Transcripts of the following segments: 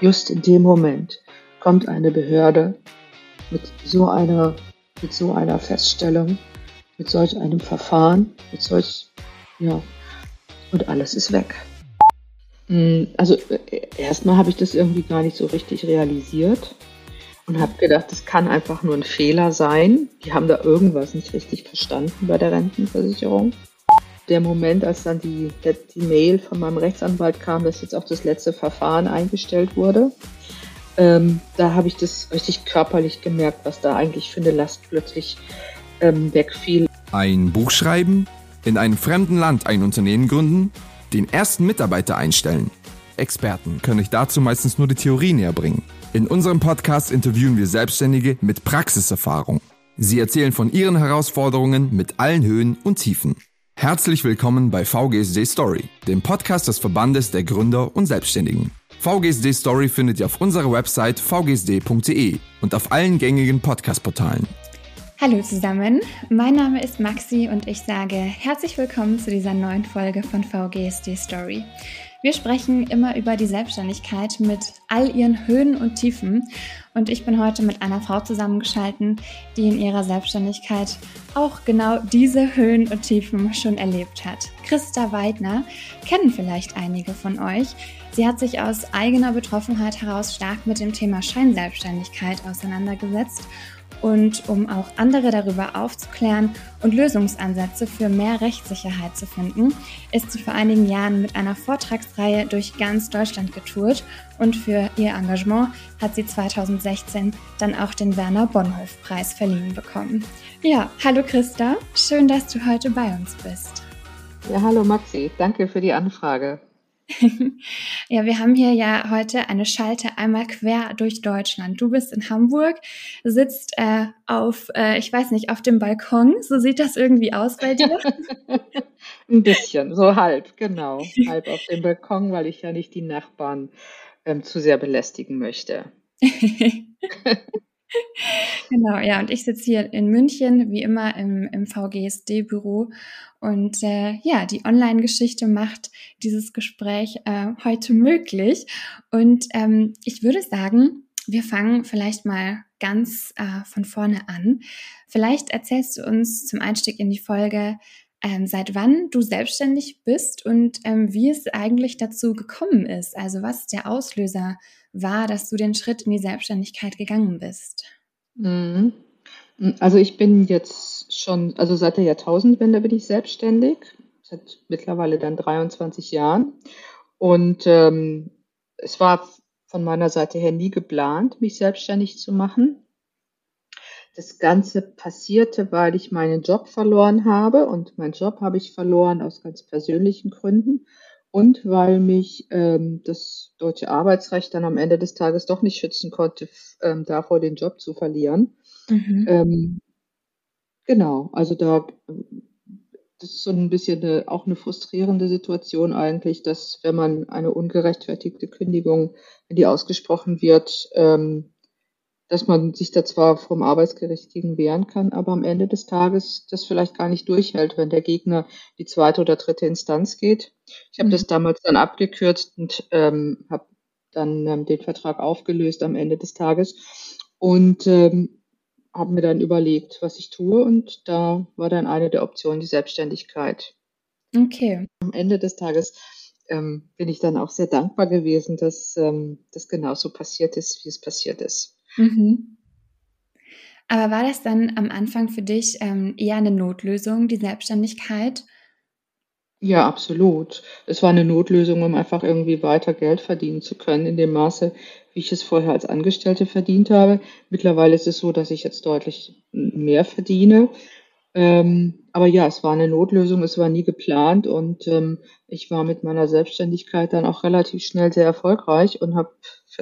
just in dem Moment kommt eine Behörde mit so einer, mit so einer Feststellung, mit solch einem Verfahren, mit solch, ja, und alles ist weg. Hm, also äh, erstmal habe ich das irgendwie gar nicht so richtig realisiert und habe gedacht, das kann einfach nur ein Fehler sein. Die haben da irgendwas nicht richtig verstanden bei der Rentenversicherung. Der Moment, als dann die, die Mail von meinem Rechtsanwalt kam, dass jetzt auch das letzte Verfahren eingestellt wurde, ähm, da habe ich das richtig körperlich gemerkt, was da eigentlich für eine Last plötzlich ähm, wegfiel. Ein Buch schreiben, in einem fremden Land ein Unternehmen gründen, den ersten Mitarbeiter einstellen. Experten können euch dazu meistens nur die Theorie näher bringen. In unserem Podcast interviewen wir Selbstständige mit Praxiserfahrung. Sie erzählen von ihren Herausforderungen mit allen Höhen und Tiefen. Herzlich willkommen bei VGSD Story, dem Podcast des Verbandes der Gründer und Selbstständigen. VGSD Story findet ihr auf unserer Website vgsd.de und auf allen gängigen Podcast-Portalen. Hallo zusammen, mein Name ist Maxi und ich sage herzlich willkommen zu dieser neuen Folge von VGSD Story. Wir sprechen immer über die Selbstständigkeit mit all ihren Höhen und Tiefen. Und ich bin heute mit einer Frau zusammengeschalten, die in ihrer Selbstständigkeit auch genau diese Höhen und Tiefen schon erlebt hat. Christa Weidner kennen vielleicht einige von euch. Sie hat sich aus eigener Betroffenheit heraus stark mit dem Thema Scheinselbstständigkeit auseinandergesetzt und um auch andere darüber aufzuklären und Lösungsansätze für mehr Rechtssicherheit zu finden, ist sie vor einigen Jahren mit einer Vortragsreihe durch ganz Deutschland getourt und für ihr Engagement hat sie 2016 dann auch den Werner Bonhof Preis verliehen bekommen. Ja, hallo Christa, schön, dass du heute bei uns bist. Ja, hallo Maxi, danke für die Anfrage. ja, wir haben hier ja heute eine Schalte einmal quer durch Deutschland. Du bist in Hamburg, sitzt äh, auf, äh, ich weiß nicht, auf dem Balkon. So sieht das irgendwie aus bei dir? Ein bisschen, so halb, genau. halb auf dem Balkon, weil ich ja nicht die Nachbarn ähm, zu sehr belästigen möchte. genau, ja, und ich sitze hier in München, wie immer im, im VGSD-Büro. Und äh, ja, die Online-Geschichte macht dieses Gespräch äh, heute möglich. Und ähm, ich würde sagen, wir fangen vielleicht mal ganz äh, von vorne an. Vielleicht erzählst du uns zum Einstieg in die Folge, ähm, seit wann du selbstständig bist und ähm, wie es eigentlich dazu gekommen ist. Also was der Auslöser war, dass du den Schritt in die Selbstständigkeit gegangen bist? Mhm. Also ich bin jetzt schon, also seit der Jahrtausendwende bin ich selbstständig, seit mittlerweile dann 23 Jahren. Und ähm, es war von meiner Seite her nie geplant, mich selbstständig zu machen. Das Ganze passierte, weil ich meinen Job verloren habe und meinen Job habe ich verloren aus ganz persönlichen Gründen und weil mich ähm, das deutsche Arbeitsrecht dann am Ende des Tages doch nicht schützen konnte, ähm, davor den Job zu verlieren. Mhm. Ähm, genau, also da das ist so ein bisschen eine, auch eine frustrierende Situation eigentlich, dass wenn man eine ungerechtfertigte Kündigung, wenn die ausgesprochen wird, ähm, dass man sich da zwar vom Arbeitsgericht gegen wehren kann, aber am Ende des Tages das vielleicht gar nicht durchhält, wenn der Gegner die zweite oder dritte Instanz geht. Ich habe mhm. das damals dann abgekürzt und ähm, habe dann ähm, den Vertrag aufgelöst am Ende des Tages und ähm, habe mir dann überlegt, was ich tue und da war dann eine der Optionen die Selbstständigkeit. Okay. Am Ende des Tages ähm, bin ich dann auch sehr dankbar gewesen, dass ähm, das genauso passiert ist, wie es passiert ist. Mhm. Aber war das dann am Anfang für dich ähm, eher eine Notlösung, die Selbstständigkeit? Ja, absolut. Es war eine Notlösung, um einfach irgendwie weiter Geld verdienen zu können, in dem Maße, wie ich es vorher als Angestellte verdient habe. Mittlerweile ist es so, dass ich jetzt deutlich mehr verdiene. Ähm, aber ja, es war eine Notlösung, es war nie geplant und ähm, ich war mit meiner Selbstständigkeit dann auch relativ schnell sehr erfolgreich und hab,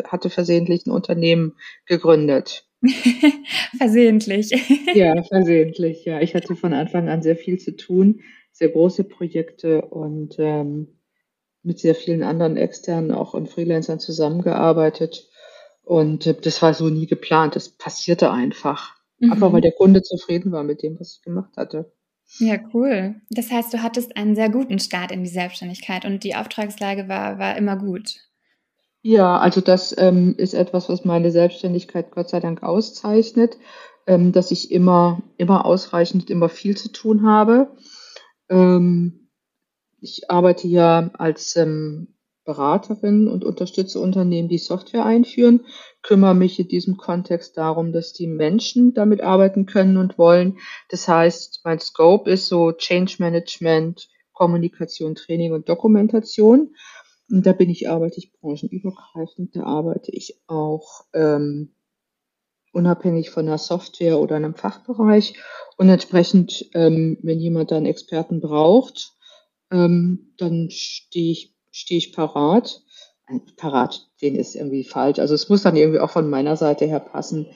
hatte versehentlich ein Unternehmen gegründet. versehentlich. ja, versehentlich, ja. Ich hatte von Anfang an sehr viel zu tun, sehr große Projekte und ähm, mit sehr vielen anderen externen, auch und Freelancern zusammengearbeitet. Und äh, das war so nie geplant. Das passierte einfach. Mhm. Einfach weil der Kunde zufrieden war mit dem, was ich gemacht hatte. Ja, cool. Das heißt, du hattest einen sehr guten Start in die Selbstständigkeit und die Auftragslage war, war immer gut. Ja, also das ähm, ist etwas, was meine Selbstständigkeit Gott sei Dank auszeichnet, ähm, dass ich immer, immer ausreichend, immer viel zu tun habe. Ähm, ich arbeite ja als ähm, Beraterin und unterstütze Unternehmen, die Software einführen, kümmere mich in diesem Kontext darum, dass die Menschen damit arbeiten können und wollen. Das heißt, mein Scope ist so Change Management, Kommunikation, Training und Dokumentation. Und da bin ich, arbeite ich branchenübergreifend, da arbeite ich auch ähm, unabhängig von der Software oder einem Fachbereich. Und entsprechend, ähm, wenn jemand dann Experten braucht, ähm, dann stehe ich, stehe ich parat. Parat, den ist irgendwie falsch. Also es muss dann irgendwie auch von meiner Seite her passen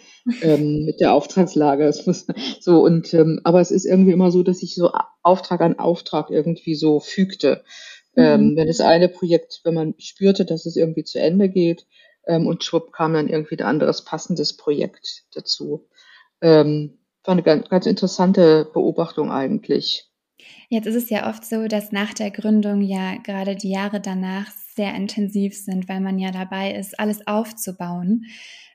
ähm, mit der Auftragslage. Es muss so und ähm, aber es ist irgendwie immer so, dass ich so Auftrag an Auftrag irgendwie so fügte. Ähm, mhm. wenn das eine Projekt, wenn man spürte, dass es irgendwie zu Ende geht, ähm, und schwupp kam dann irgendwie ein anderes passendes Projekt dazu. Ähm, war eine ganz, ganz interessante Beobachtung eigentlich. Jetzt ist es ja oft so, dass nach der Gründung ja gerade die Jahre danach sehr intensiv sind, weil man ja dabei ist, alles aufzubauen.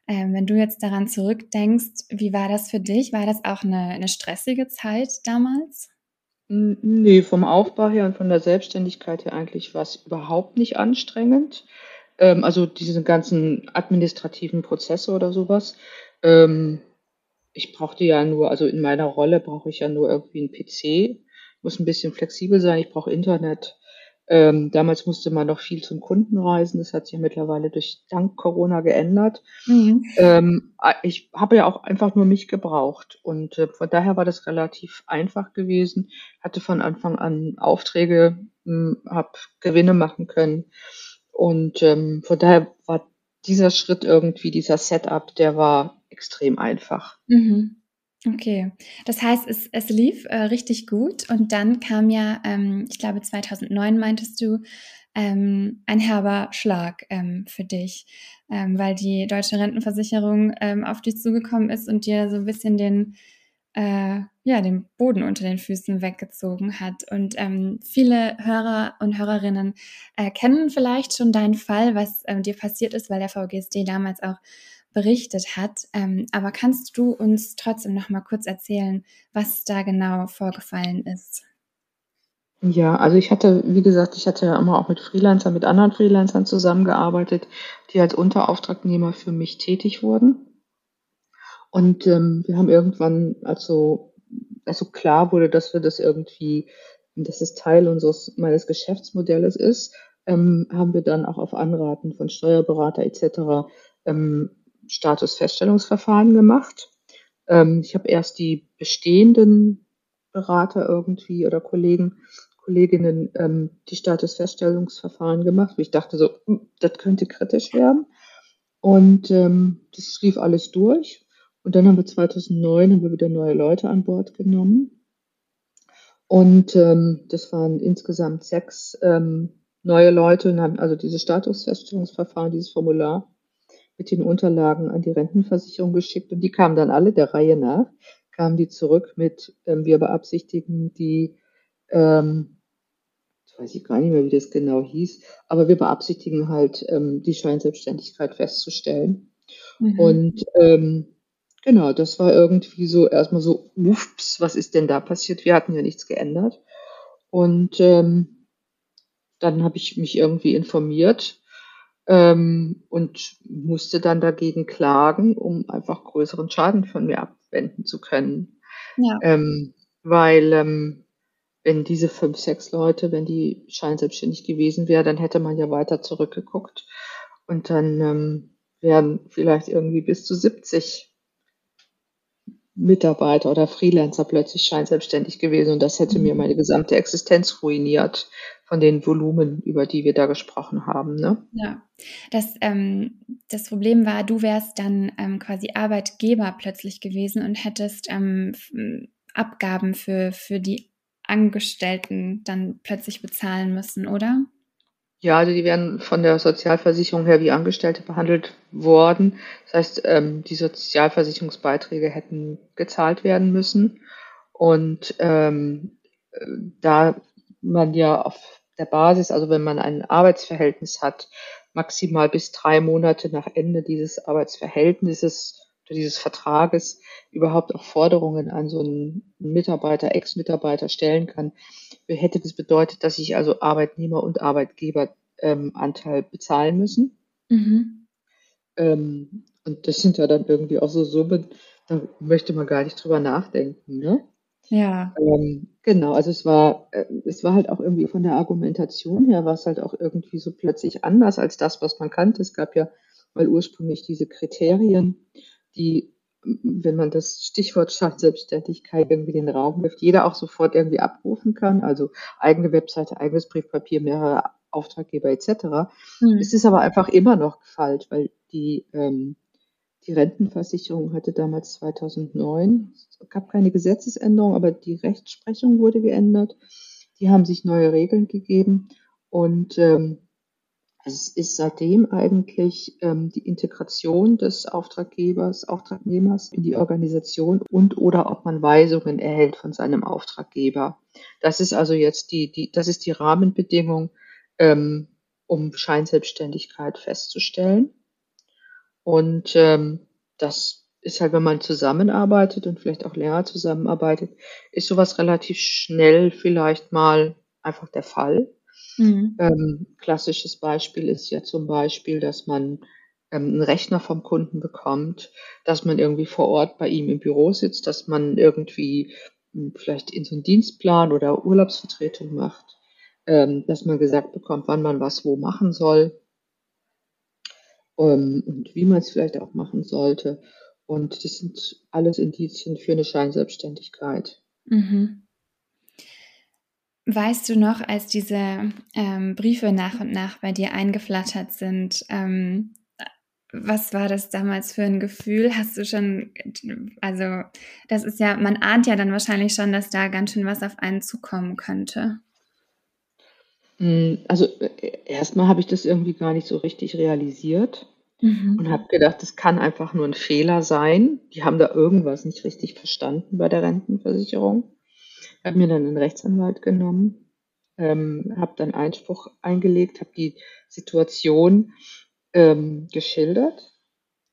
Ähm, wenn du jetzt daran zurückdenkst, wie war das für dich? War das auch eine, eine stressige Zeit damals? Nee, vom Aufbau her und von der Selbstständigkeit her eigentlich war es überhaupt nicht anstrengend. Ähm, also diese ganzen administrativen Prozesse oder sowas. Ähm, ich brauchte ja nur, also in meiner Rolle brauche ich ja nur irgendwie einen PC, muss ein bisschen flexibel sein, ich brauche Internet. Ähm, damals musste man noch viel zum Kunden reisen. Das hat sich ja mittlerweile durch dank Corona geändert. Mhm. Ähm, ich habe ja auch einfach nur mich gebraucht und äh, von daher war das relativ einfach gewesen. Hatte von Anfang an Aufträge, hm, habe Gewinne machen können und ähm, von daher war dieser Schritt irgendwie, dieser Setup, der war extrem einfach. Mhm. Okay, das heißt, es, es lief äh, richtig gut und dann kam ja, ähm, ich glaube 2009 meintest du, ähm, ein herber Schlag ähm, für dich, ähm, weil die deutsche Rentenversicherung ähm, auf dich zugekommen ist und dir so ein bisschen den äh, ja, den Boden unter den Füßen weggezogen hat. Und ähm, viele Hörer und Hörerinnen äh, kennen vielleicht schon deinen Fall, was dir passiert ist, weil der VGSD damals auch berichtet hat. Ähm, aber kannst du uns trotzdem noch mal kurz erzählen, was da genau vorgefallen ist? Ja, also ich hatte, wie gesagt, ich hatte ja immer auch mit Freelancern, mit anderen Freelancern zusammengearbeitet, die als Unterauftragnehmer für mich tätig wurden. Und ähm, wir haben irgendwann, also, also klar wurde, dass wir das irgendwie, dass es Teil unseres meines Geschäftsmodells ist, ähm, haben wir dann auch auf Anraten von Steuerberater etc. Ähm, Statusfeststellungsverfahren gemacht. Ähm, ich habe erst die bestehenden Berater irgendwie oder Kollegen, Kolleginnen ähm, die Statusfeststellungsverfahren gemacht. Ich dachte so, hm, das könnte kritisch werden. Und ähm, das lief alles durch. Und dann haben wir 2009 haben wir wieder neue Leute an Bord genommen. Und ähm, das waren insgesamt sechs ähm, neue Leute und haben also dieses Statusfeststellungsverfahren, dieses Formular mit den Unterlagen an die Rentenversicherung geschickt. Und die kamen dann alle der Reihe nach, kamen die zurück mit, ähm, wir beabsichtigen die, ähm, jetzt weiß ich gar nicht mehr, wie das genau hieß, aber wir beabsichtigen halt, ähm, die Scheinselbstständigkeit festzustellen. Mhm. Und ähm, Genau, das war irgendwie so erstmal so, ups, was ist denn da passiert? Wir hatten ja nichts geändert. Und ähm, dann habe ich mich irgendwie informiert ähm, und musste dann dagegen klagen, um einfach größeren Schaden von mir abwenden zu können. Ja. Ähm, weil ähm, wenn diese fünf, sechs Leute, wenn die scheinselbstständig gewesen wären, dann hätte man ja weiter zurückgeguckt und dann ähm, wären vielleicht irgendwie bis zu 70 Mitarbeiter oder Freelancer plötzlich scheinselbstständig gewesen und das hätte mir mhm. meine gesamte Existenz ruiniert von den Volumen, über die wir da gesprochen haben. Ne? Ja, das, ähm, das Problem war, du wärst dann ähm, quasi Arbeitgeber plötzlich gewesen und hättest ähm, Abgaben für, für die Angestellten dann plötzlich bezahlen müssen, oder? Ja, also die werden von der Sozialversicherung her wie Angestellte behandelt worden. Das heißt, ähm, die Sozialversicherungsbeiträge hätten gezahlt werden müssen. Und ähm, da man ja auf der Basis, also wenn man ein Arbeitsverhältnis hat, maximal bis drei Monate nach Ende dieses Arbeitsverhältnisses oder dieses Vertrages überhaupt auch Forderungen an so einen Mitarbeiter, Ex-Mitarbeiter stellen kann, hätte das bedeutet, dass ich also Arbeitnehmer und Arbeitgeberanteil ähm, bezahlen müssen. Mhm. Ähm, und das sind ja dann irgendwie auch so Summen, da möchte man gar nicht drüber nachdenken, ne? Ja. Ähm, genau, also es war, äh, es war halt auch irgendwie von der Argumentation her war es halt auch irgendwie so plötzlich anders als das, was man kannte. Es gab ja mal ursprünglich diese Kriterien, die, wenn man das Stichwort Schachselbstständigkeit irgendwie den Raum wirft, jeder auch sofort irgendwie abrufen kann. Also eigene Webseite, eigenes Briefpapier, mehrere Auftraggeber etc. Mhm. Es ist aber einfach immer noch falsch, weil die ähm, die Rentenversicherung hatte damals 2009, es gab keine Gesetzesänderung, aber die Rechtsprechung wurde geändert. Die haben sich neue Regeln gegeben und ähm, es ist seitdem eigentlich ähm, die Integration des Auftraggebers, Auftragnehmers in die Organisation und oder ob man Weisungen erhält von seinem Auftraggeber. Das ist also jetzt die, die das ist die Rahmenbedingung, ähm, um Scheinselbstständigkeit festzustellen. Und ähm, das ist halt, wenn man zusammenarbeitet und vielleicht auch länger zusammenarbeitet, ist sowas relativ schnell vielleicht mal einfach der Fall. Mhm. Ähm, klassisches Beispiel ist ja zum Beispiel, dass man ähm, einen Rechner vom Kunden bekommt, dass man irgendwie vor Ort bei ihm im Büro sitzt, dass man irgendwie hm, vielleicht in so einen Dienstplan oder Urlaubsvertretung macht, ähm, dass man gesagt bekommt, wann man was wo machen soll ähm, und wie man es vielleicht auch machen sollte. Und das sind alles Indizien für eine Scheinselbstständigkeit. Mhm. Weißt du noch, als diese ähm, Briefe nach und nach bei dir eingeflattert sind, ähm, was war das damals für ein Gefühl? Hast du schon, also das ist ja, man ahnt ja dann wahrscheinlich schon, dass da ganz schön was auf einen zukommen könnte. Hm, also äh, erstmal habe ich das irgendwie gar nicht so richtig realisiert mhm. und habe gedacht, das kann einfach nur ein Fehler sein. Die haben da irgendwas nicht richtig verstanden bei der Rentenversicherung. Ich habe mir dann einen Rechtsanwalt genommen, ähm, habe dann Einspruch eingelegt, habe die Situation ähm, geschildert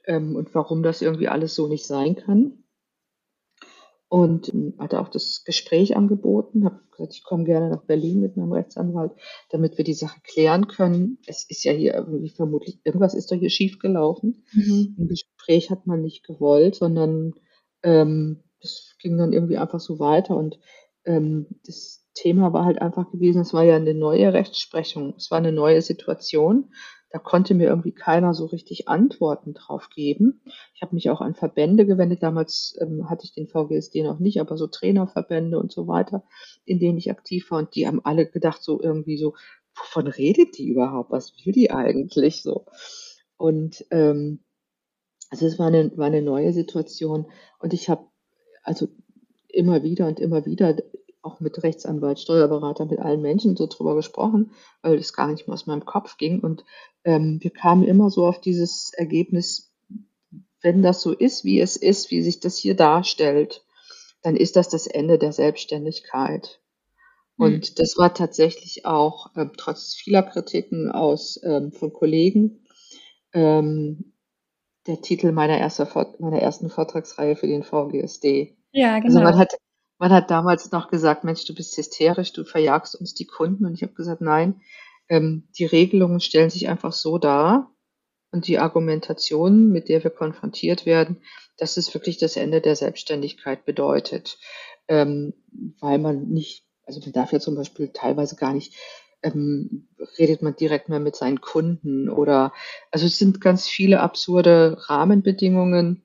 ähm, und warum das irgendwie alles so nicht sein kann und ähm, hatte auch das Gespräch angeboten, habe gesagt, ich komme gerne nach Berlin mit meinem Rechtsanwalt, damit wir die Sache klären können. Es ist ja hier irgendwie vermutlich, irgendwas ist doch hier schiefgelaufen. Mhm. Ein Gespräch hat man nicht gewollt, sondern ähm, das ging dann irgendwie einfach so weiter und ähm, das Thema war halt einfach gewesen, es war ja eine neue Rechtsprechung, es war eine neue Situation da konnte mir irgendwie keiner so richtig Antworten drauf geben. Ich habe mich auch an Verbände gewendet. Damals ähm, hatte ich den VGSD noch nicht, aber so Trainerverbände und so weiter, in denen ich aktiv war. Und die haben alle gedacht, so irgendwie so, wovon redet die überhaupt? Was will die eigentlich so? Und ähm, also es war eine, war eine neue Situation. Und ich habe also immer wieder und immer wieder auch mit Rechtsanwalt, Steuerberater, mit allen Menschen so drüber gesprochen, weil es gar nicht mehr aus meinem Kopf ging. Und ähm, wir kamen immer so auf dieses Ergebnis, wenn das so ist, wie es ist, wie sich das hier darstellt, dann ist das das Ende der Selbstständigkeit. Mhm. Und das war tatsächlich auch, ähm, trotz vieler Kritiken aus, ähm, von Kollegen, ähm, der Titel meiner, erster, meiner ersten Vortragsreihe für den VGSD. Ja, genau. Also man hat, man hat damals noch gesagt, Mensch, du bist hysterisch, du verjagst uns die Kunden. Und ich habe gesagt, nein, ähm, die Regelungen stellen sich einfach so dar. Und die Argumentation, mit der wir konfrontiert werden, dass es wirklich das Ende der Selbstständigkeit bedeutet, ähm, weil man nicht, also man darf ja zum Beispiel teilweise gar nicht ähm, redet man direkt mehr mit seinen Kunden oder also es sind ganz viele absurde Rahmenbedingungen,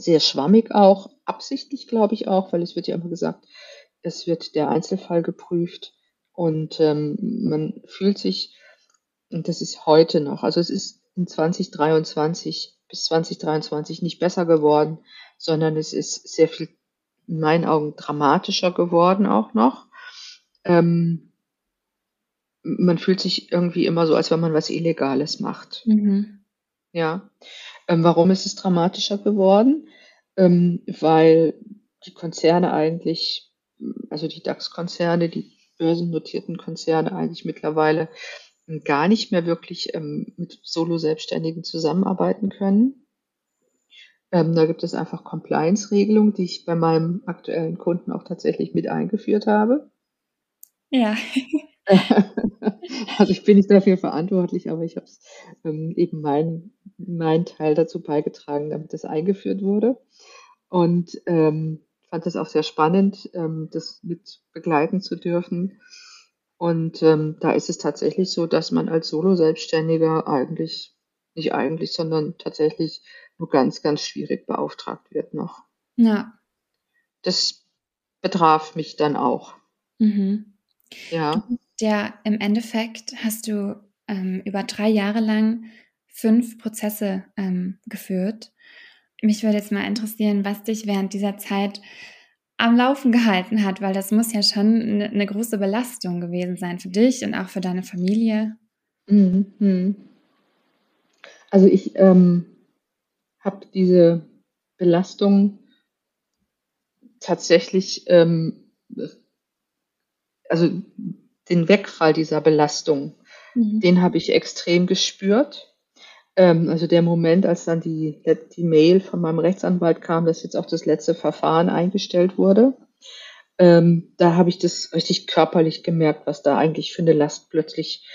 sehr schwammig auch, absichtlich glaube ich auch, weil es wird ja immer gesagt, es wird der Einzelfall geprüft und ähm, man fühlt sich, und das ist heute noch, also es ist in 2023 bis 2023 nicht besser geworden, sondern es ist sehr viel in meinen Augen dramatischer geworden auch noch. Ähm, man fühlt sich irgendwie immer so, als wenn man was Illegales macht. Mhm. Ja. Ähm, warum ist es dramatischer geworden? Ähm, weil die Konzerne eigentlich, also die DAX-Konzerne, die börsennotierten Konzerne eigentlich mittlerweile gar nicht mehr wirklich ähm, mit Solo-Selbstständigen zusammenarbeiten können. Ähm, da gibt es einfach Compliance-Regelungen, die ich bei meinem aktuellen Kunden auch tatsächlich mit eingeführt habe. Ja. also ich bin nicht dafür verantwortlich, aber ich habe ähm, eben meinen mein Teil dazu beigetragen, damit das eingeführt wurde. Und ähm, fand das auch sehr spannend, ähm, das mit begleiten zu dürfen. Und ähm, da ist es tatsächlich so, dass man als Solo-Selbstständiger eigentlich, nicht eigentlich, sondern tatsächlich nur ganz, ganz schwierig beauftragt wird noch. Ja. Das betraf mich dann auch. Mhm. Ja. Der im Endeffekt hast du ähm, über drei Jahre lang fünf Prozesse ähm, geführt. Mich würde jetzt mal interessieren, was dich während dieser Zeit am Laufen gehalten hat, weil das muss ja schon eine, eine große Belastung gewesen sein für dich und auch für deine Familie. Mhm. Also ich ähm, habe diese Belastung tatsächlich, ähm, also den Wegfall dieser Belastung, mhm. den habe ich extrem gespürt. Ähm, also der Moment, als dann die, die Mail von meinem Rechtsanwalt kam, dass jetzt auch das letzte Verfahren eingestellt wurde, ähm, da habe ich das richtig körperlich gemerkt, was da eigentlich für eine Last plötzlich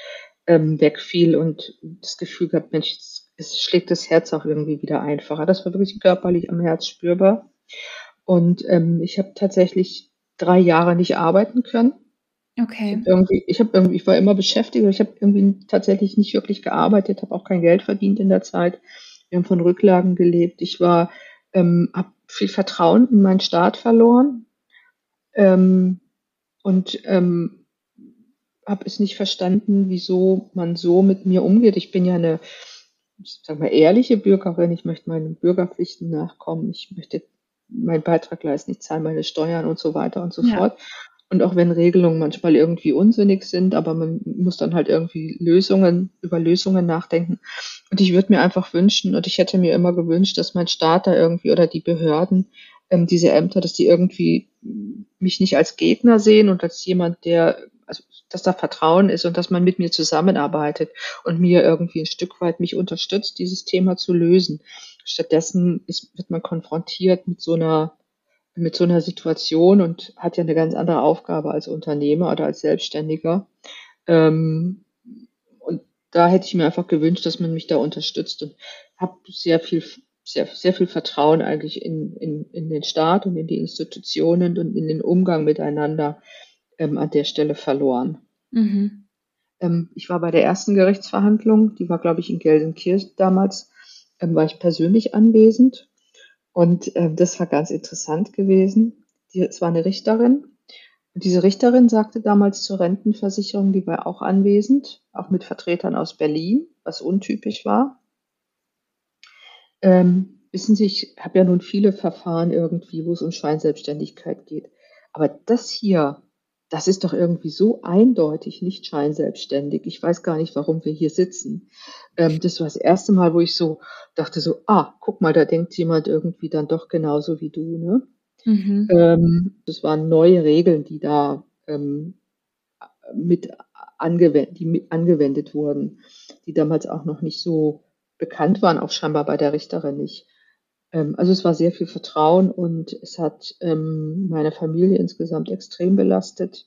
ähm, wegfiel und das Gefühl gehabt, Mensch, es schlägt das Herz auch irgendwie wieder einfacher. Das war wirklich körperlich am Herz spürbar. Und ähm, ich habe tatsächlich drei Jahre nicht arbeiten können. Okay. Ich irgendwie, ich habe irgendwie, ich war immer beschäftigt, ich habe irgendwie tatsächlich nicht wirklich gearbeitet, habe auch kein Geld verdient in der Zeit. Wir haben von Rücklagen gelebt. Ich war, ähm, habe viel Vertrauen in meinen Staat verloren ähm, und ähm, habe es nicht verstanden, wieso man so mit mir umgeht. Ich bin ja eine, sag mal, ehrliche Bürgerin. Ich möchte meinen Bürgerpflichten nachkommen. Ich möchte meinen Beitrag leisten. Ich zahle meine Steuern und so weiter und so ja. fort. Und auch wenn Regelungen manchmal irgendwie unsinnig sind, aber man muss dann halt irgendwie Lösungen, über Lösungen nachdenken. Und ich würde mir einfach wünschen, und ich hätte mir immer gewünscht, dass mein Staat da irgendwie oder die Behörden, ähm, diese Ämter, dass die irgendwie mich nicht als Gegner sehen und als jemand, der, also dass da Vertrauen ist und dass man mit mir zusammenarbeitet und mir irgendwie ein Stück weit mich unterstützt, dieses Thema zu lösen. Stattdessen ist, wird man konfrontiert mit so einer mit so einer Situation und hat ja eine ganz andere Aufgabe als Unternehmer oder als Selbstständiger. Ähm, und da hätte ich mir einfach gewünscht, dass man mich da unterstützt und habe sehr viel, sehr, sehr viel Vertrauen eigentlich in, in, in den Staat und in die Institutionen und in den Umgang miteinander ähm, an der Stelle verloren. Mhm. Ähm, ich war bei der ersten Gerichtsverhandlung, die war, glaube ich, in Gelsenkirchen damals, ähm, war ich persönlich anwesend und äh, das war ganz interessant gewesen. Die, es war eine Richterin. Und diese Richterin sagte damals zur Rentenversicherung, die war auch anwesend, auch mit Vertretern aus Berlin, was untypisch war. Ähm, wissen Sie, ich habe ja nun viele Verfahren irgendwie, wo es um Scheinselbstständigkeit geht. Aber das hier das ist doch irgendwie so eindeutig nicht scheinselbstständig. Ich weiß gar nicht, warum wir hier sitzen. Ähm, das war das erste Mal, wo ich so dachte so, ah, guck mal, da denkt jemand irgendwie dann doch genauso wie du, ne? Mhm. Ähm, das waren neue Regeln, die da ähm, mit angewendet, die mit angewendet wurden, die damals auch noch nicht so bekannt waren, auch scheinbar bei der Richterin nicht. Ähm, also es war sehr viel Vertrauen und es hat ähm, meine Familie insgesamt extrem belastet.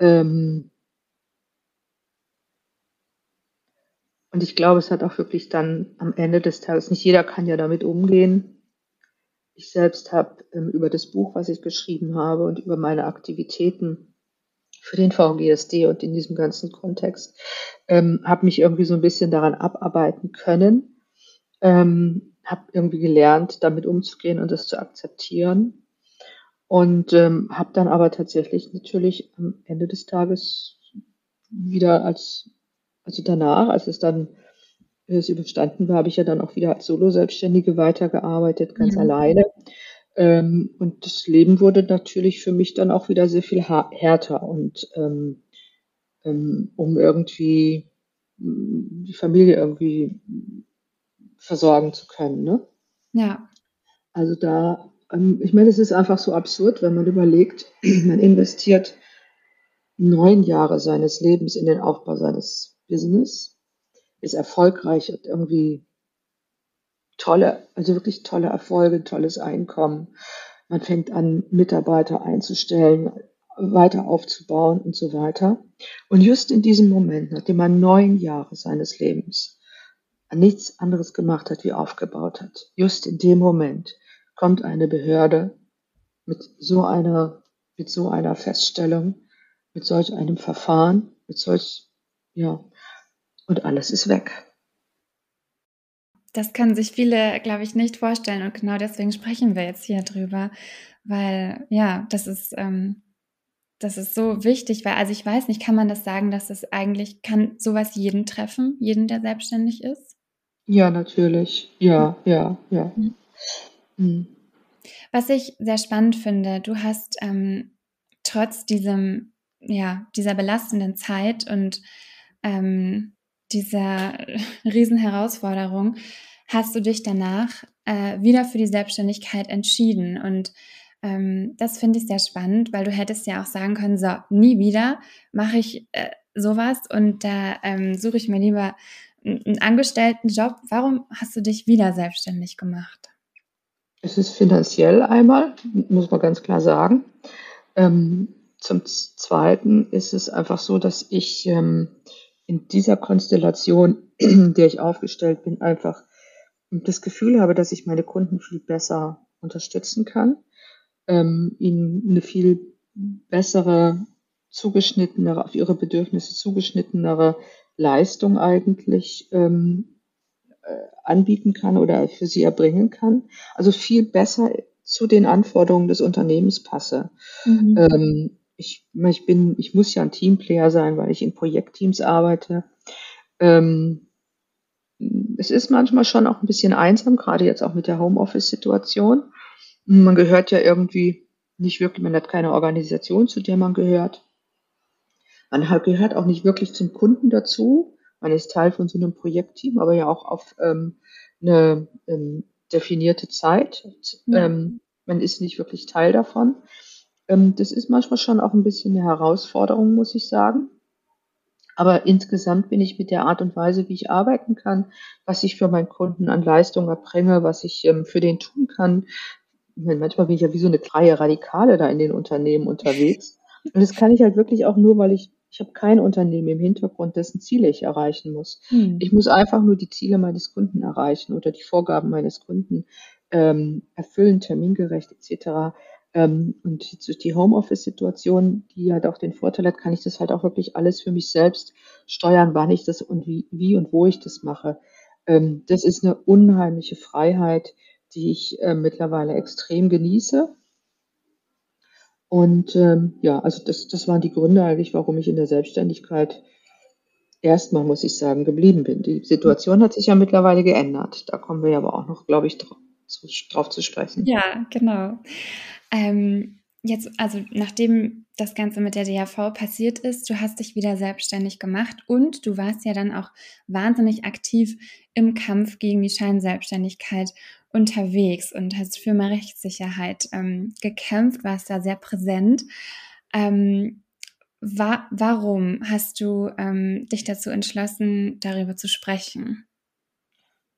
Ähm, und ich glaube, es hat auch wirklich dann am Ende des Tages, nicht jeder kann ja damit umgehen. Ich selbst habe ähm, über das Buch, was ich geschrieben habe und über meine Aktivitäten für den VGSD und in diesem ganzen Kontext, ähm, habe mich irgendwie so ein bisschen daran abarbeiten können. Ähm, habe irgendwie gelernt, damit umzugehen und das zu akzeptieren. Und ähm, habe dann aber tatsächlich natürlich am Ende des Tages wieder als, also danach, als es dann es überstanden war, habe ich ja dann auch wieder als Solo-Selbstständige weitergearbeitet, ganz ja. alleine. Ähm, und das Leben wurde natürlich für mich dann auch wieder sehr viel härter und ähm, ähm, um irgendwie die Familie irgendwie versorgen zu können. Ne? Ja. Also da, ähm, ich meine, es ist einfach so absurd, wenn man überlegt, man investiert neun Jahre seines Lebens in den Aufbau seines Business, ist erfolgreich, hat irgendwie tolle, also wirklich tolle Erfolge, tolles Einkommen. Man fängt an, Mitarbeiter einzustellen, weiter aufzubauen und so weiter. Und just in diesem Moment, nachdem man neun Jahre seines Lebens nichts anderes gemacht hat, wie aufgebaut hat, just in dem Moment kommt eine Behörde mit so einer, mit so einer Feststellung, mit solch einem Verfahren, mit solch, ja, und alles ist weg. Das können sich viele, glaube ich, nicht vorstellen. Und genau deswegen sprechen wir jetzt hier drüber, weil ja, das ist, ähm, das ist so wichtig, weil, also ich weiß nicht, kann man das sagen, dass es eigentlich, kann sowas jeden treffen, jeden, der selbstständig ist? Ja, natürlich. Ja, ja, ja. Mhm. Mhm. Was ich sehr spannend finde, du hast ähm, trotz diesem, ja, dieser belastenden Zeit und ähm, dieser Riesenherausforderung hast du dich danach äh, wieder für die Selbstständigkeit entschieden. Und ähm, das finde ich sehr spannend, weil du hättest ja auch sagen können, so, nie wieder mache ich äh, sowas und da ähm, suche ich mir lieber einen angestellten Job. Warum hast du dich wieder selbstständig gemacht? Es ist finanziell einmal, muss man ganz klar sagen. Ähm, zum Zweiten ist es einfach so, dass ich ähm, in dieser Konstellation, in der ich aufgestellt bin, einfach das Gefühl habe, dass ich meine Kunden viel besser unterstützen kann, ähm, ihnen eine viel bessere, zugeschnittenere, auf ihre Bedürfnisse zugeschnittenere Leistung eigentlich ähm, äh, anbieten kann oder für sie erbringen kann. Also viel besser zu den Anforderungen des Unternehmens passe. Mhm. Ähm, ich, ich bin, ich muss ja ein Teamplayer sein, weil ich in Projektteams arbeite. Ähm, es ist manchmal schon auch ein bisschen einsam, gerade jetzt auch mit der Homeoffice-Situation. Man gehört ja irgendwie nicht wirklich, man hat keine Organisation, zu der man gehört. Man gehört auch nicht wirklich zum Kunden dazu. Man ist Teil von so einem Projektteam, aber ja auch auf ähm, eine ähm, definierte Zeit. Ja. Ähm, man ist nicht wirklich Teil davon. Ähm, das ist manchmal schon auch ein bisschen eine Herausforderung, muss ich sagen. Aber insgesamt bin ich mit der Art und Weise, wie ich arbeiten kann, was ich für meinen Kunden an Leistung erbringe, was ich ähm, für den tun kann. Manchmal bin ich ja wie so eine freie Radikale da in den Unternehmen unterwegs. Und das kann ich halt wirklich auch nur, weil ich, ich habe kein Unternehmen im Hintergrund, dessen Ziele ich erreichen muss. Hm. Ich muss einfach nur die Ziele meines Kunden erreichen oder die Vorgaben meines Kunden ähm, erfüllen, termingerecht etc. Ähm, und jetzt durch die Homeoffice-Situation, die halt auch den Vorteil hat, kann ich das halt auch wirklich alles für mich selbst steuern, wann ich das und wie, wie und wo ich das mache. Ähm, das ist eine unheimliche Freiheit, die ich äh, mittlerweile extrem genieße. Und ähm, ja, also das, das waren die Gründe eigentlich, warum ich in der Selbstständigkeit erstmal, muss ich sagen, geblieben bin. Die Situation hat sich ja mittlerweile geändert. Da kommen wir aber auch noch, glaube ich, drauf zu, drauf zu sprechen. Ja, genau. Ähm, jetzt, also nachdem das Ganze mit der DHV passiert ist, du hast dich wieder selbstständig gemacht und du warst ja dann auch wahnsinnig aktiv im Kampf gegen die Scheinselbstständigkeit unterwegs und hast für mehr Rechtssicherheit ähm, gekämpft, warst da sehr präsent. Ähm, wa warum hast du ähm, dich dazu entschlossen, darüber zu sprechen?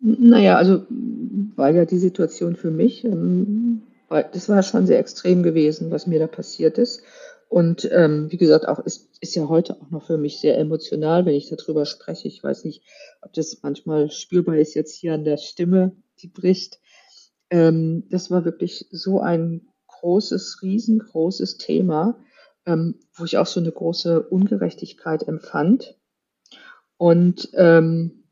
Naja, also weil ja die Situation für mich ähm, das war schon sehr extrem gewesen, was mir da passiert ist. Und ähm, wie gesagt, auch ist, ist ja heute auch noch für mich sehr emotional, wenn ich darüber spreche. Ich weiß nicht, ob das manchmal spürbar ist jetzt hier an der Stimme, die bricht. Ähm, das war wirklich so ein großes, riesengroßes Thema, ähm, wo ich auch so eine große Ungerechtigkeit empfand. Und ähm,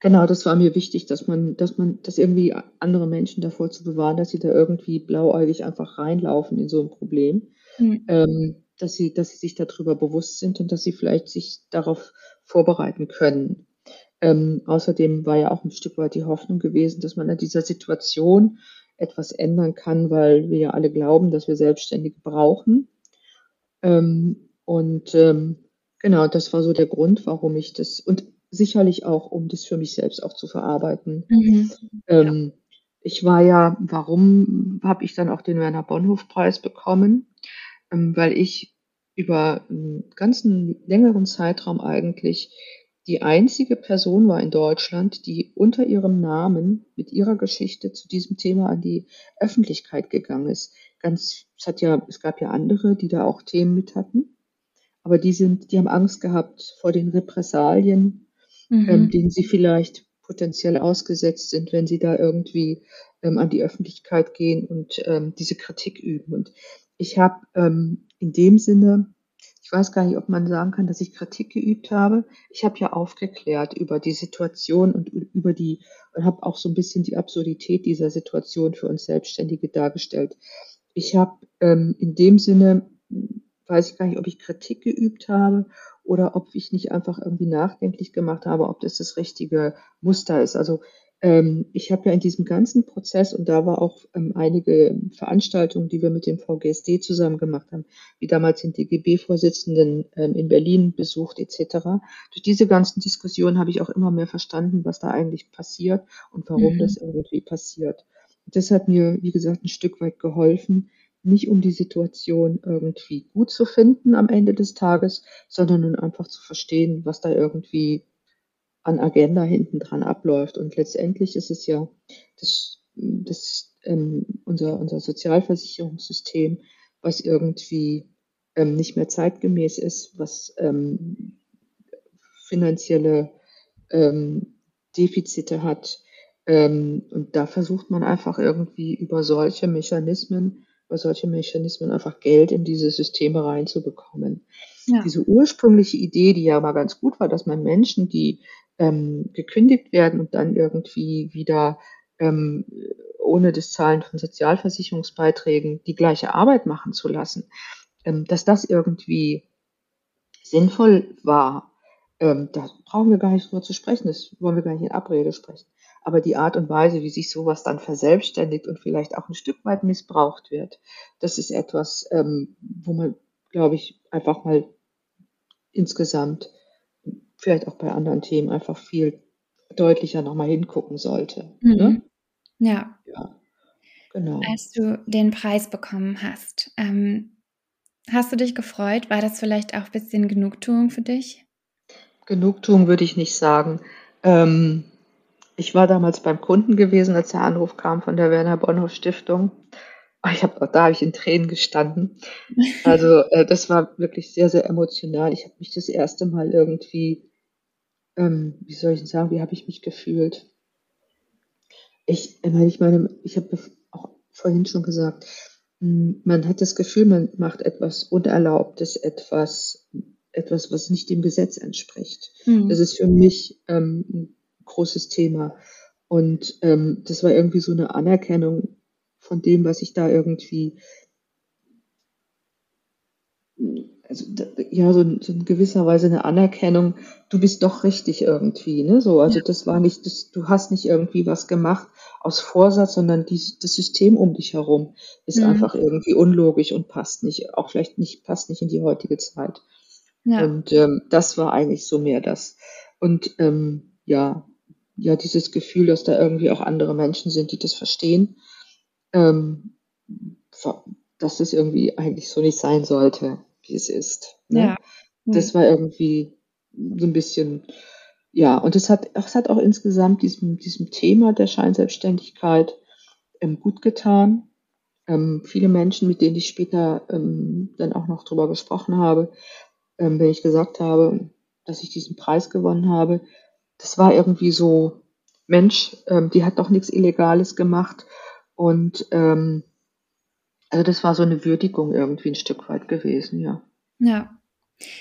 Genau, das war mir wichtig, dass man, dass man, dass irgendwie andere Menschen davor zu bewahren, dass sie da irgendwie blauäugig einfach reinlaufen in so ein Problem, mhm. ähm, dass sie, dass sie sich darüber bewusst sind und dass sie vielleicht sich darauf vorbereiten können. Ähm, außerdem war ja auch ein Stück weit die Hoffnung gewesen, dass man an dieser Situation etwas ändern kann, weil wir ja alle glauben, dass wir Selbstständige brauchen. Ähm, und ähm, genau, das war so der Grund, warum ich das und sicherlich auch, um das für mich selbst auch zu verarbeiten. Mhm. Ähm, ja. Ich war ja, warum habe ich dann auch den Werner Bonhoff Preis bekommen? Ähm, weil ich über einen ganzen längeren Zeitraum eigentlich die einzige Person war in Deutschland, die unter ihrem Namen mit ihrer Geschichte zu diesem Thema an die Öffentlichkeit gegangen ist. Ganz, es hat ja, es gab ja andere, die da auch Themen mit hatten, aber die sind, die haben Angst gehabt vor den Repressalien, mhm. ähm, denen sie vielleicht potenziell ausgesetzt sind, wenn sie da irgendwie ähm, an die Öffentlichkeit gehen und ähm, diese Kritik üben. Und ich habe ähm, in dem Sinne ich weiß gar nicht, ob man sagen kann, dass ich Kritik geübt habe. Ich habe ja aufgeklärt über die Situation und über die und habe auch so ein bisschen die Absurdität dieser Situation für uns Selbstständige dargestellt. Ich habe ähm, in dem Sinne, weiß ich gar nicht, ob ich Kritik geübt habe oder ob ich nicht einfach irgendwie nachdenklich gemacht habe, ob das das richtige Muster ist. Also ich habe ja in diesem ganzen Prozess, und da war auch ähm, einige Veranstaltungen, die wir mit dem VGSD zusammen gemacht haben, wie damals den DGB-Vorsitzenden ähm, in Berlin besucht etc. Durch diese ganzen Diskussionen habe ich auch immer mehr verstanden, was da eigentlich passiert und warum mhm. das irgendwie passiert. Und das hat mir, wie gesagt, ein Stück weit geholfen, nicht um die Situation irgendwie gut zu finden am Ende des Tages, sondern um einfach zu verstehen, was da irgendwie an Agenda hinten dran abläuft. Und letztendlich ist es ja das, das, ähm, unser, unser Sozialversicherungssystem, was irgendwie ähm, nicht mehr zeitgemäß ist, was ähm, finanzielle ähm, Defizite hat. Ähm, und da versucht man einfach irgendwie über solche Mechanismen, über solche Mechanismen einfach Geld in diese Systeme reinzubekommen. Ja. Diese ursprüngliche Idee, die ja mal ganz gut war, dass man Menschen, die ähm, gekündigt werden und dann irgendwie wieder ähm, ohne das Zahlen von Sozialversicherungsbeiträgen die gleiche Arbeit machen zu lassen, ähm, dass das irgendwie sinnvoll war, ähm, da brauchen wir gar nicht drüber zu sprechen, das wollen wir gar nicht in Abrede sprechen. Aber die Art und Weise, wie sich sowas dann verselbstständigt und vielleicht auch ein Stück weit missbraucht wird, das ist etwas, ähm, wo man, glaube ich, einfach mal insgesamt vielleicht auch bei anderen Themen einfach viel deutlicher nochmal hingucken sollte. Mhm. Ne? Ja. ja. Genau. Als du den Preis bekommen hast, ähm, hast du dich gefreut? War das vielleicht auch ein bisschen Genugtuung für dich? Genugtuung würde ich nicht sagen. Ähm, ich war damals beim Kunden gewesen, als der Anruf kam von der Werner Bonhoff Stiftung. Ich hab, da habe ich in Tränen gestanden. Also äh, das war wirklich sehr, sehr emotional. Ich habe mich das erste Mal irgendwie ähm, wie soll ich sagen, wie habe ich mich gefühlt? Ich, ich meine, ich habe auch vorhin schon gesagt, hm, man hat das Gefühl, man macht etwas Unerlaubtes, etwas, etwas, was nicht dem Gesetz entspricht. Mhm. Das ist für mich ähm, ein großes Thema. Und ähm, das war irgendwie so eine Anerkennung von dem, was ich da irgendwie also ja, so, so in gewisser Weise eine Anerkennung, du bist doch richtig irgendwie, ne? So, also ja. das war nicht, das, du hast nicht irgendwie was gemacht aus Vorsatz, sondern die, das System um dich herum ist mhm. einfach irgendwie unlogisch und passt nicht, auch vielleicht nicht, passt nicht in die heutige Zeit. Ja. Und ähm, das war eigentlich so mehr das. Und ähm, ja, ja, dieses Gefühl, dass da irgendwie auch andere Menschen sind, die das verstehen, ähm, dass es irgendwie eigentlich so nicht sein sollte wie es ist. Ne? Ja. Das war irgendwie so ein bisschen, ja, und es hat, es hat auch insgesamt diesem, diesem Thema der Scheinselbstständigkeit ähm, gut getan. Ähm, viele Menschen, mit denen ich später ähm, dann auch noch drüber gesprochen habe, ähm, wenn ich gesagt habe, dass ich diesen Preis gewonnen habe, das war irgendwie so, Mensch, ähm, die hat doch nichts Illegales gemacht und ähm, also das war so eine Würdigung irgendwie ein Stück weit gewesen, ja. Ja.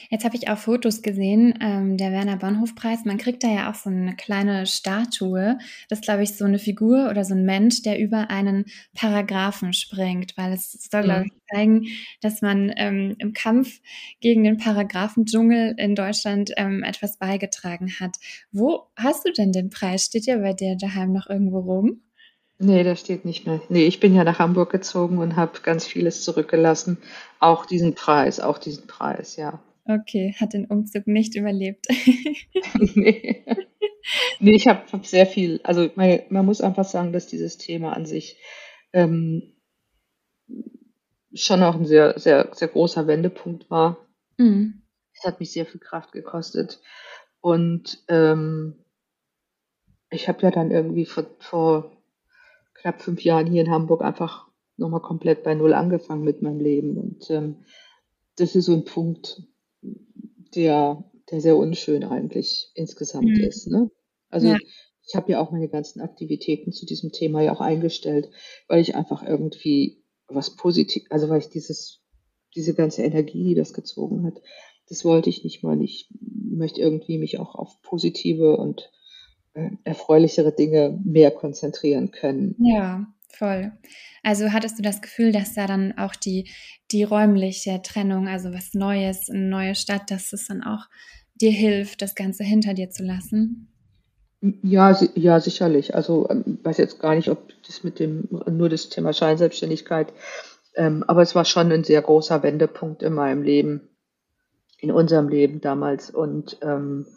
Jetzt habe ich auch Fotos gesehen, ähm, der Werner Bonhof-Preis. Man kriegt da ja auch so eine kleine Statue. Das ist, glaube ich, so eine Figur oder so ein Mensch, der über einen Paragraphen springt, weil es soll, glaube ich, zeigen, dass man ähm, im Kampf gegen den Paragraphendschungel in Deutschland ähm, etwas beigetragen hat. Wo hast du denn den Preis? Steht ja bei dir daheim noch irgendwo rum? Nee, der steht nicht mehr. Nee, ich bin ja nach Hamburg gezogen und habe ganz vieles zurückgelassen. Auch diesen Preis, auch diesen Preis, ja. Okay, hat den Umzug nicht überlebt. nee. nee, ich habe hab sehr viel, also man, man, muss einfach sagen, dass dieses Thema an sich ähm, schon auch ein sehr, sehr, sehr großer Wendepunkt war. Mhm. Das hat mich sehr viel Kraft gekostet. Und ähm, ich habe ja dann irgendwie vor, vor knapp fünf Jahren hier in Hamburg einfach nochmal komplett bei Null angefangen mit meinem Leben. Und ähm, das ist so ein Punkt, der, der sehr unschön eigentlich insgesamt mhm. ist. Ne? Also ja. ich habe ja auch meine ganzen Aktivitäten zu diesem Thema ja auch eingestellt, weil ich einfach irgendwie was positiv, also weil ich dieses, diese ganze Energie, die das gezogen hat, das wollte ich nicht mal. Ich möchte irgendwie mich auch auf positive und erfreulichere Dinge mehr konzentrieren können. Ja, voll. Also hattest du das Gefühl, dass da dann auch die, die räumliche Trennung, also was Neues, eine neue Stadt, dass es dann auch dir hilft, das Ganze hinter dir zu lassen? Ja, ja, sicherlich. Also ähm, weiß jetzt gar nicht, ob das mit dem nur das Thema Scheinselbstständigkeit, ähm, aber es war schon ein sehr großer Wendepunkt in meinem Leben, in unserem Leben damals. Und ähm,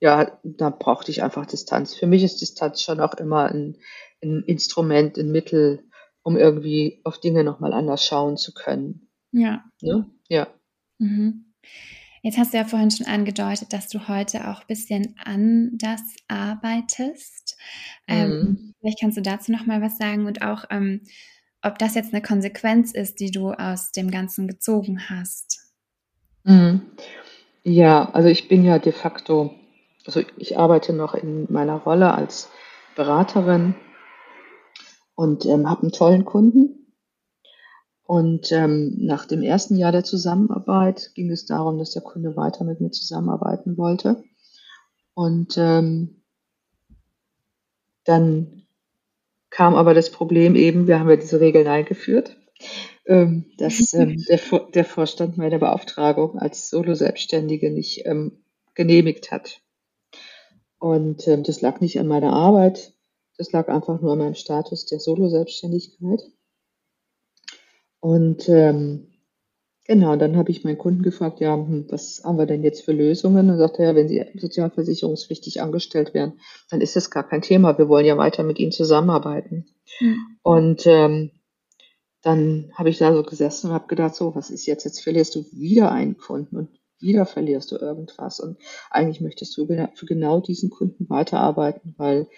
ja, da brauchte ich einfach Distanz. Für mich ist Distanz schon auch immer ein, ein Instrument, ein Mittel, um irgendwie auf Dinge nochmal anders schauen zu können. Ja. Ja. ja. Mhm. Jetzt hast du ja vorhin schon angedeutet, dass du heute auch ein bisschen anders arbeitest. Ähm, mhm. Ähm, vielleicht kannst du dazu noch mal was sagen und auch, ähm, ob das jetzt eine Konsequenz ist, die du aus dem Ganzen gezogen hast. Mhm. Ja, also ich bin ja de facto, also ich arbeite noch in meiner Rolle als Beraterin und ähm, habe einen tollen Kunden, und ähm, nach dem ersten Jahr der Zusammenarbeit ging es darum, dass der Kunde weiter mit mir zusammenarbeiten wollte. Und ähm, dann kam aber das Problem eben, wir haben ja diese Regeln eingeführt, ähm, dass ähm, der, der Vorstand meine Beauftragung als Solo-Selbstständige nicht ähm, genehmigt hat. Und ähm, das lag nicht an meiner Arbeit, das lag einfach nur an meinem Status der Solo-Selbstständigkeit. Und ähm, genau, dann habe ich meinen Kunden gefragt, ja, hm, was haben wir denn jetzt für Lösungen? Und sagte er, ja, wenn Sie sozialversicherungspflichtig angestellt werden, dann ist das gar kein Thema. Wir wollen ja weiter mit Ihnen zusammenarbeiten. Mhm. Und ähm, dann habe ich da so gesessen und habe gedacht, so, was ist jetzt? Jetzt verlierst du wieder einen Kunden und wieder verlierst du irgendwas. Und eigentlich möchtest du für genau diesen Kunden weiterarbeiten, weil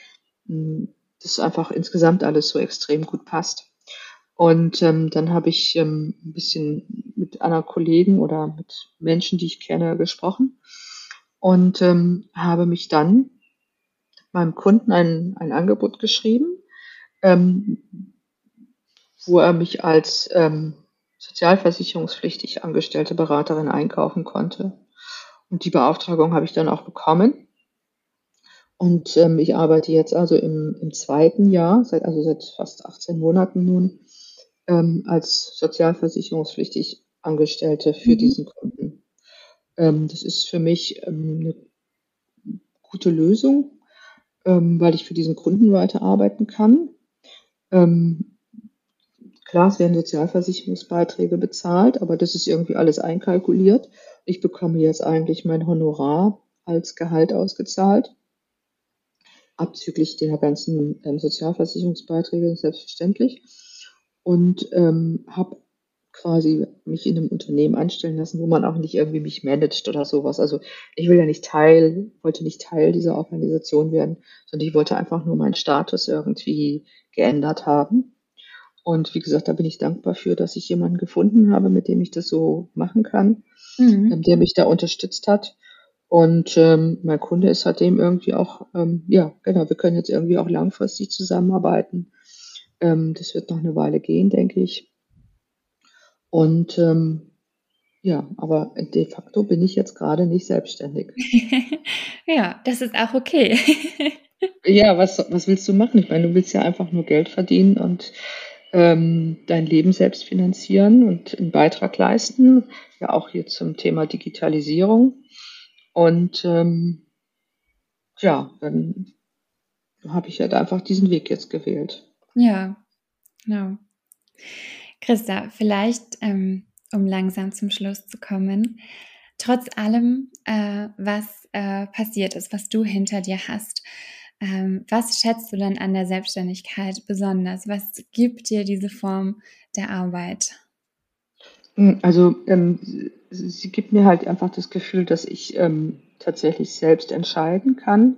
mh, hm, das einfach insgesamt alles so extrem gut passt. Und ähm, dann habe ich ähm, ein bisschen mit anderen Kollegen oder mit Menschen, die ich kenne, gesprochen und ähm, habe mich dann meinem Kunden ein, ein Angebot geschrieben, ähm, wo er mich als ähm, sozialversicherungspflichtig angestellte Beraterin einkaufen konnte. Und die Beauftragung habe ich dann auch bekommen. Und ähm, ich arbeite jetzt also im, im zweiten Jahr, seit, also seit fast 18 Monaten nun, ähm, als sozialversicherungspflichtig Angestellte für mhm. diesen Kunden. Ähm, das ist für mich ähm, eine gute Lösung, ähm, weil ich für diesen Kunden weiterarbeiten kann. Klar, es werden Sozialversicherungsbeiträge bezahlt, aber das ist irgendwie alles einkalkuliert. Ich bekomme jetzt eigentlich mein Honorar als Gehalt ausgezahlt abzüglich der ganzen ähm, Sozialversicherungsbeiträge, selbstverständlich und ähm, habe quasi mich in einem Unternehmen anstellen lassen, wo man auch nicht irgendwie mich managt oder sowas. Also ich will ja nicht Teil, wollte nicht Teil dieser Organisation werden, sondern ich wollte einfach nur meinen Status irgendwie geändert haben. Und wie gesagt, da bin ich dankbar für, dass ich jemanden gefunden habe, mit dem ich das so machen kann, mhm. Ähm, der mich da unterstützt hat. Und ähm, mein Kunde ist seitdem irgendwie auch, ähm, ja, genau, wir können jetzt irgendwie auch langfristig zusammenarbeiten. Ähm, das wird noch eine Weile gehen, denke ich. Und ähm, ja, aber de facto bin ich jetzt gerade nicht selbstständig. ja, das ist auch okay. ja, was, was willst du machen? Ich meine, du willst ja einfach nur Geld verdienen und ähm, dein Leben selbst finanzieren und einen Beitrag leisten. Ja, auch hier zum Thema Digitalisierung. Und ähm, ja, dann habe ich halt einfach diesen Weg jetzt gewählt. Ja, genau. Christa, vielleicht, ähm, um langsam zum Schluss zu kommen, trotz allem, äh, was äh, passiert ist, was du hinter dir hast, ähm, was schätzt du denn an der Selbstständigkeit besonders? Was gibt dir diese Form der Arbeit? Hm, also ähm, sie gibt mir halt einfach das Gefühl, dass ich ähm, tatsächlich selbst entscheiden kann,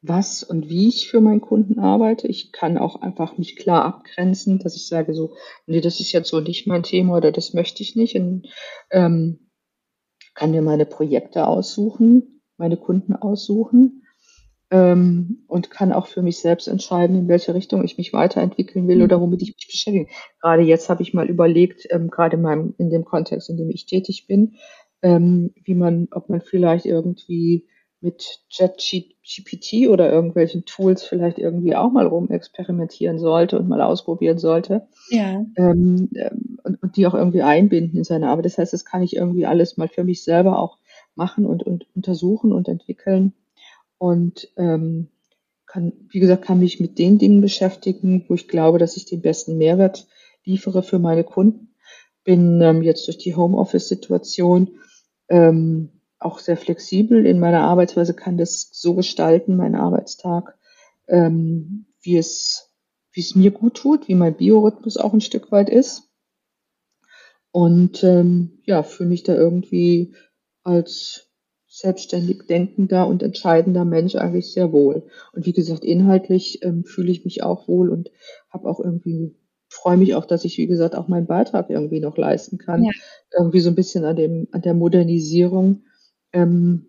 was und wie ich für meinen Kunden arbeite. Ich kann auch einfach mich klar abgrenzen, dass ich sage so, nee, das ist jetzt so nicht mein Thema oder das möchte ich nicht. Und, ähm, kann mir meine Projekte aussuchen, meine Kunden aussuchen ähm, und kann auch für mich selbst entscheiden, in welche Richtung ich mich weiterentwickeln will oder womit ich mich beschäftige. Gerade jetzt habe ich mal überlegt, ähm, gerade in, meinem, in dem Kontext, in dem ich tätig bin, ähm, wie man, ob man vielleicht irgendwie mit ChatGPT oder irgendwelchen Tools vielleicht irgendwie auch mal rumexperimentieren sollte und mal ausprobieren sollte. Ja. Ähm, ähm, und, und, die auch irgendwie einbinden in seine Arbeit. Das heißt, das kann ich irgendwie alles mal für mich selber auch machen und, und untersuchen und entwickeln. Und ähm, kann, wie gesagt, kann mich mit den Dingen beschäftigen, wo ich glaube, dass ich den besten Mehrwert liefere für meine Kunden. Bin ähm, jetzt durch die Homeoffice-Situation ähm, auch sehr flexibel in meiner Arbeitsweise, kann das so gestalten, meinen Arbeitstag, ähm, wie es, wie es mir gut tut, wie mein Biorhythmus auch ein Stück weit ist. Und ähm, ja, fühle mich da irgendwie als selbstständig denkender und entscheidender Mensch eigentlich sehr wohl. Und wie gesagt, inhaltlich ähm, fühle ich mich auch wohl und habe auch irgendwie freue mich auch, dass ich, wie gesagt, auch meinen Beitrag irgendwie noch leisten kann. Ja. Irgendwie so ein bisschen an dem, an der Modernisierung ähm,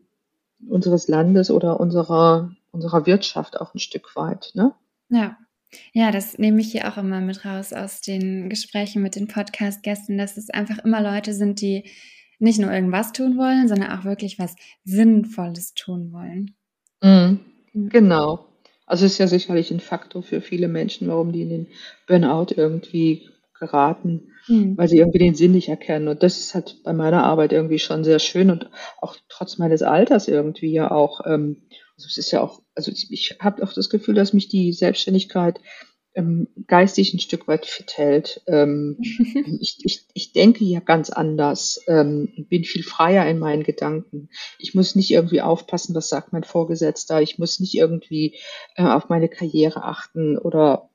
unseres Landes oder unserer, unserer Wirtschaft auch ein Stück weit. Ne? Ja. Ja, das nehme ich hier auch immer mit raus aus den Gesprächen mit den Podcast-Gästen, dass es einfach immer Leute sind, die nicht nur irgendwas tun wollen, sondern auch wirklich was Sinnvolles tun wollen. Mhm. Genau. Also es ist ja sicherlich ein Faktor für viele Menschen, warum die in den Burnout irgendwie geraten, mhm. weil sie irgendwie den Sinn nicht erkennen. Und das ist halt bei meiner Arbeit irgendwie schon sehr schön und auch trotz meines Alters irgendwie ja auch, ähm, also es ist ja auch, also ich, ich habe auch das Gefühl, dass mich die Selbstständigkeit ähm, geistig ein Stück weit fit hält. Ähm, ich, ich, ich denke ja ganz anders, ähm, bin viel freier in meinen Gedanken. Ich muss nicht irgendwie aufpassen, was sagt mein Vorgesetzter. Ich muss nicht irgendwie äh, auf meine Karriere achten oder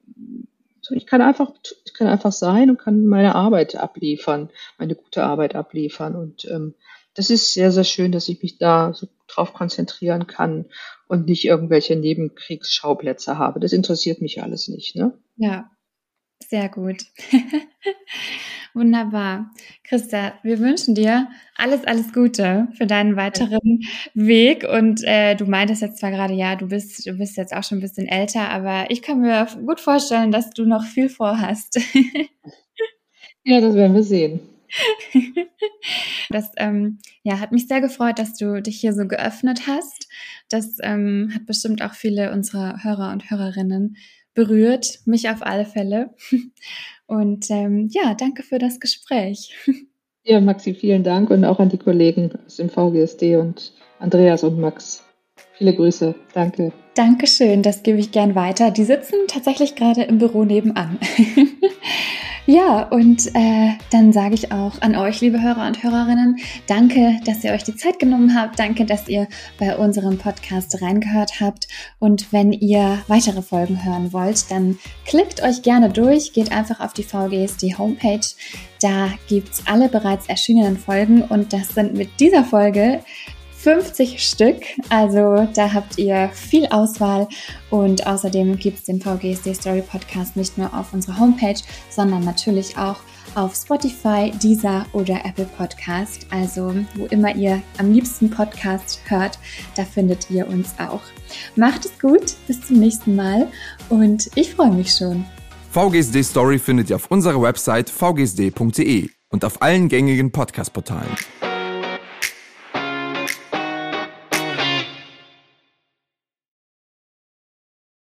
so. Ich kann einfach, ich kann einfach sein und kann meine Arbeit abliefern, meine gute Arbeit abliefern und ähm, das ist sehr, sehr schön, dass ich mich da so drauf konzentrieren kann und nicht irgendwelche Nebenkriegsschauplätze habe. Das interessiert mich alles nicht, ne? Ja, sehr gut. Wunderbar. Christa, wir wünschen dir alles, alles Gute für deinen weiteren Weg. Und äh, du meintest jetzt zwar gerade, ja, du bist, du bist jetzt auch schon ein bisschen älter, aber ich kann mir gut vorstellen, dass du noch viel vorhast. ja, das werden wir sehen. Das ähm, ja, hat mich sehr gefreut, dass du dich hier so geöffnet hast. Das ähm, hat bestimmt auch viele unserer Hörer und Hörerinnen berührt, mich auf alle Fälle. Und ähm, ja, danke für das Gespräch. Ja, Maxi, vielen Dank und auch an die Kollegen aus dem VGSD und Andreas und Max. Viele Grüße. Danke. Dankeschön, das gebe ich gern weiter. Die sitzen tatsächlich gerade im Büro nebenan. Ja, und äh, dann sage ich auch an euch, liebe Hörer und Hörerinnen, danke, dass ihr euch die Zeit genommen habt. Danke, dass ihr bei unserem Podcast reingehört habt. Und wenn ihr weitere Folgen hören wollt, dann klickt euch gerne durch, geht einfach auf die VGSD Homepage. Da gibt's alle bereits erschienenen Folgen und das sind mit dieser Folge 50 Stück. Also da habt ihr viel Auswahl und außerdem gibt es den VGSD Story Podcast nicht nur auf unserer Homepage, sondern natürlich auch auf Spotify, Deezer oder Apple Podcast. Also wo immer ihr am liebsten Podcast hört, da findet ihr uns auch. Macht es gut, bis zum nächsten Mal und ich freue mich schon. VGSD Story findet ihr auf unserer Website vgsd.de und auf allen gängigen Podcast-Portalen.